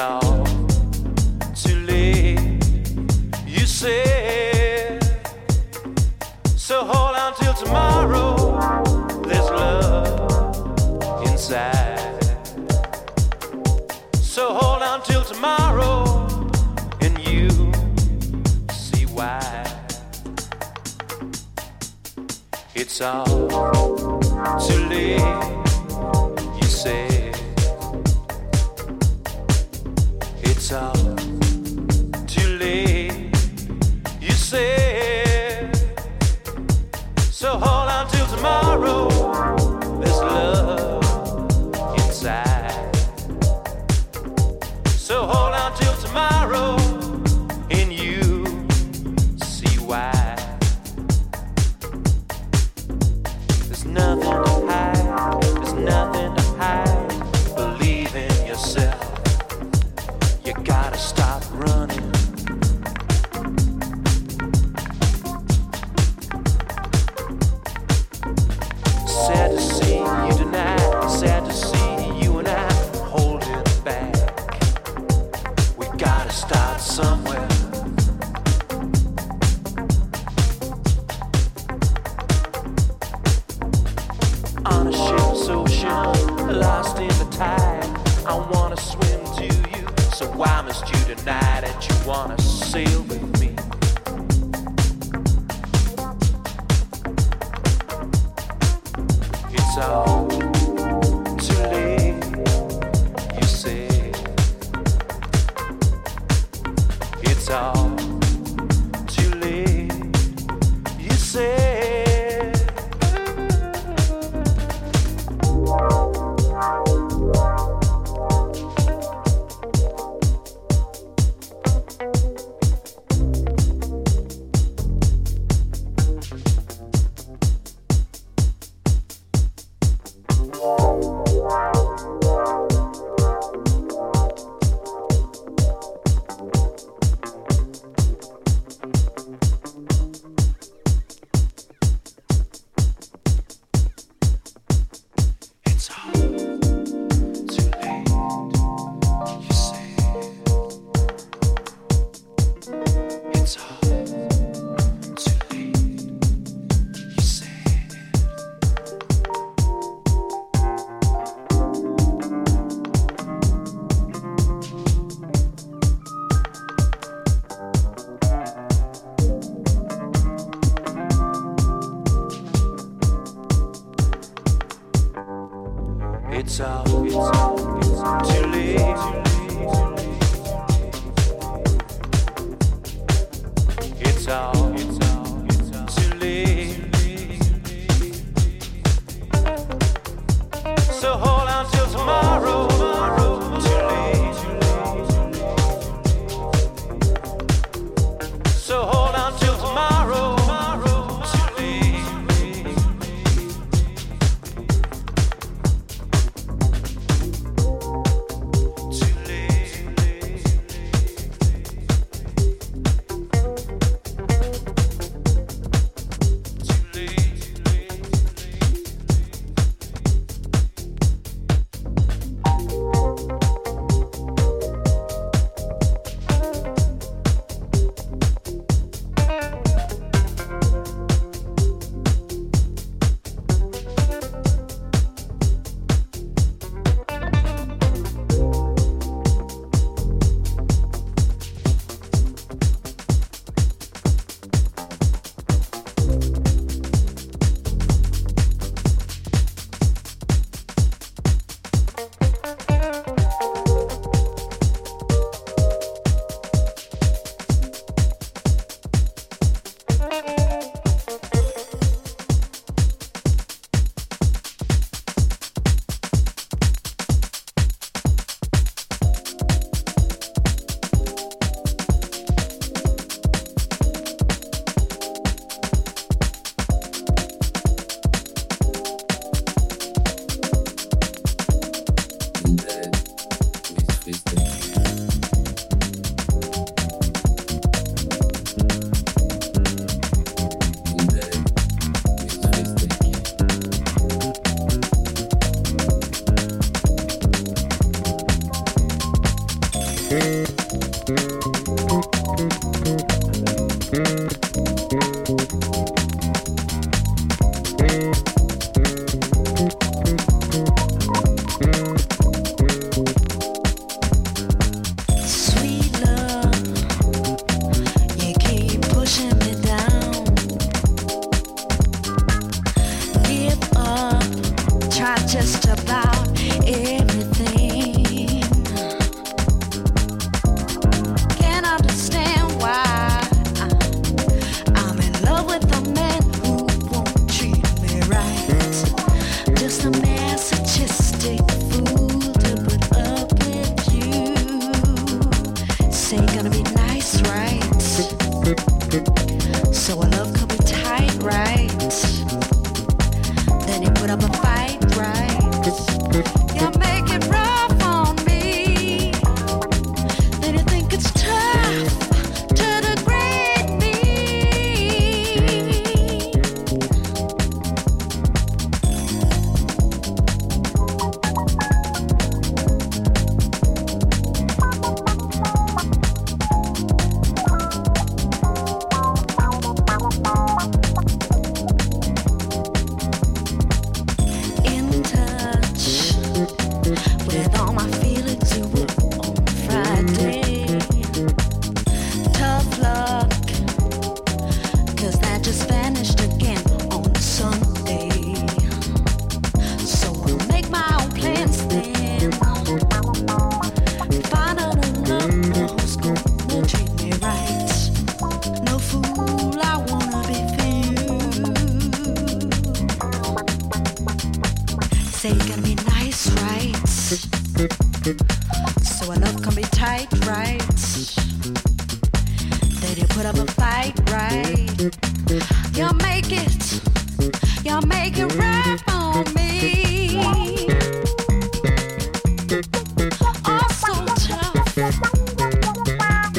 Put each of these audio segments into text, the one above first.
out too late. You said so. Hold on till tomorrow. There's love inside. So hold on till tomorrow, and you see why. It's all too late.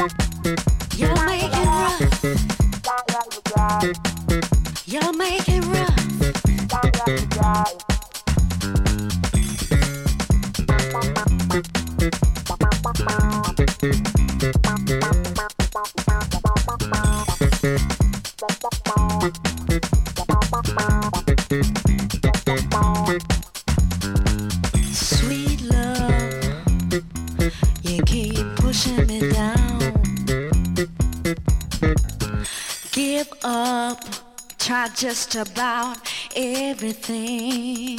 You're making rough. Just about everything.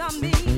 under me.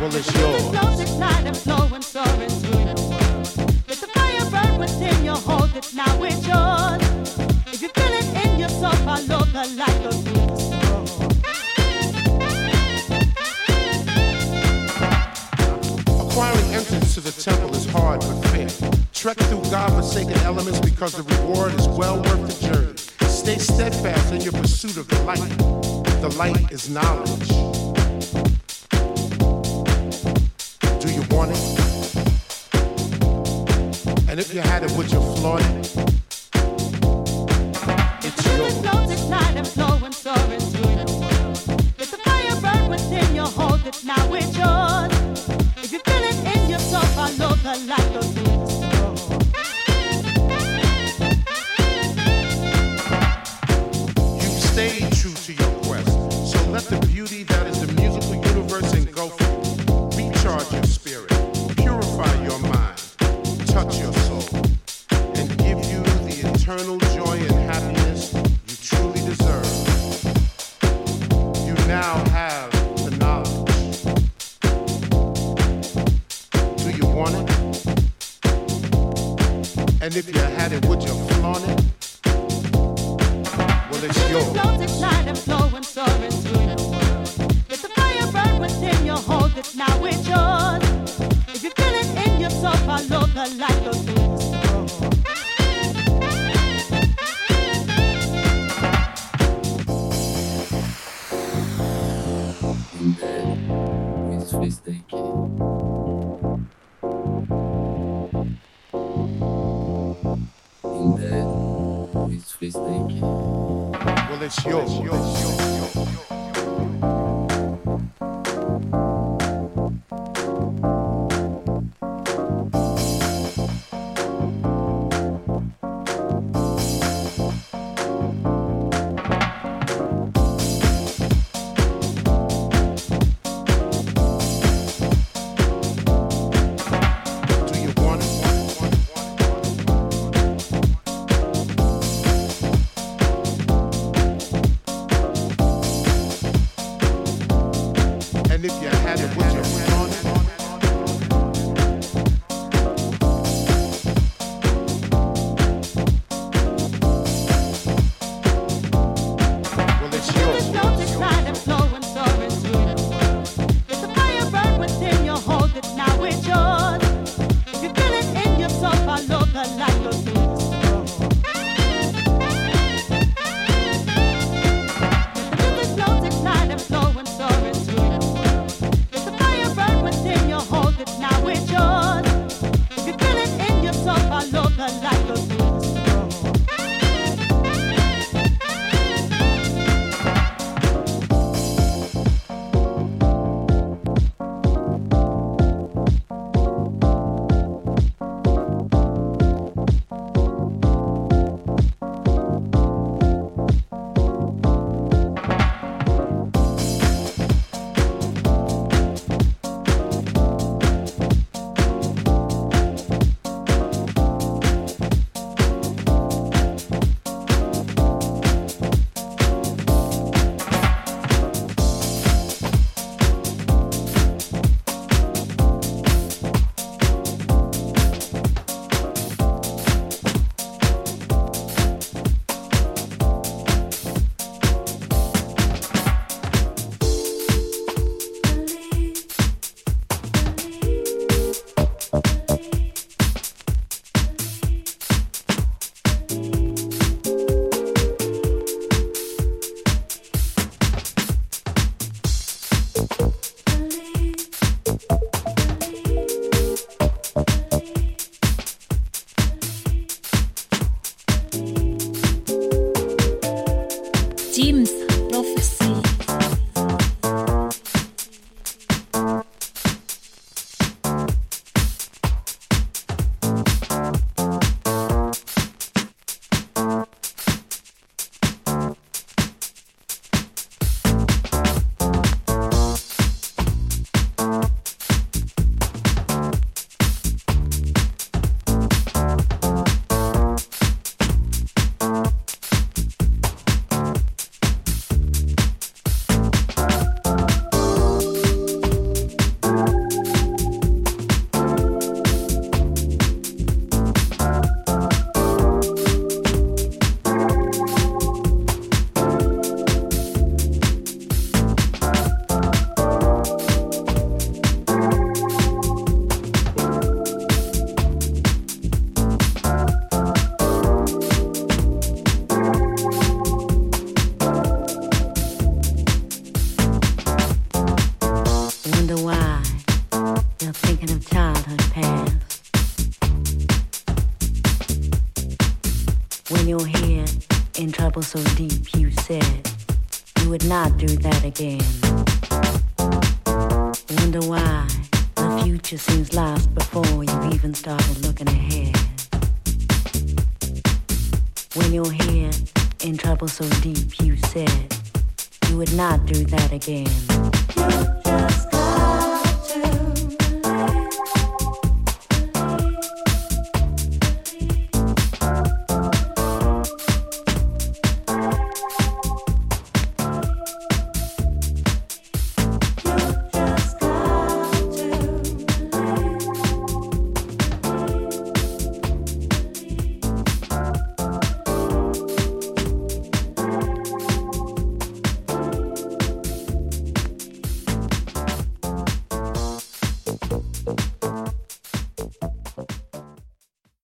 Well, it's yours. Night and flowing, soaring through the world. Let the fire burn within you, hold it now, it's yours. If you feel it in your soul, follow the light of Acquiring entrance to the temple is hard but fair. Trek through God-forsaken elements because the reward is well worth the journey. Stay steadfast in your pursuit of the light. The light is knowledge. And if you had it, would you flaunt it? Well, it's the floating light of flowing, soaring through you. It's the fire burning within your heart. It's now yours. Well,